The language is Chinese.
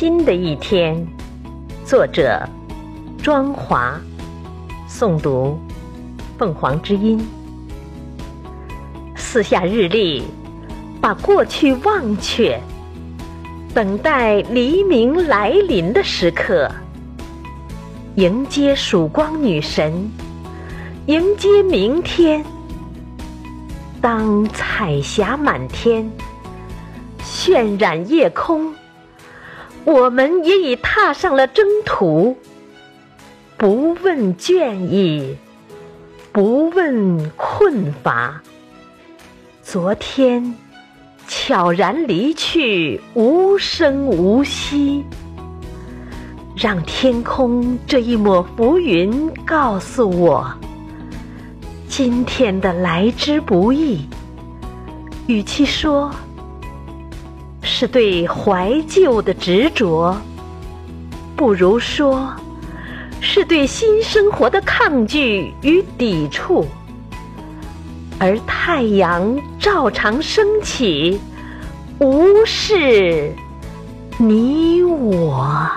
新的一天。作者：庄华。诵读：凤凰之音。四下日历，把过去忘却，等待黎明来临的时刻，迎接曙光女神，迎接明天。当彩霞满天，渲染夜空，我们也已踏上了征途。不问倦意，不问困乏。昨天悄然离去，无声无息。让天空这一抹浮云告诉我。今天的来之不易，与其说是对怀旧的执着，不如说是对新生活的抗拒与抵触。而太阳照常升起，无视你我。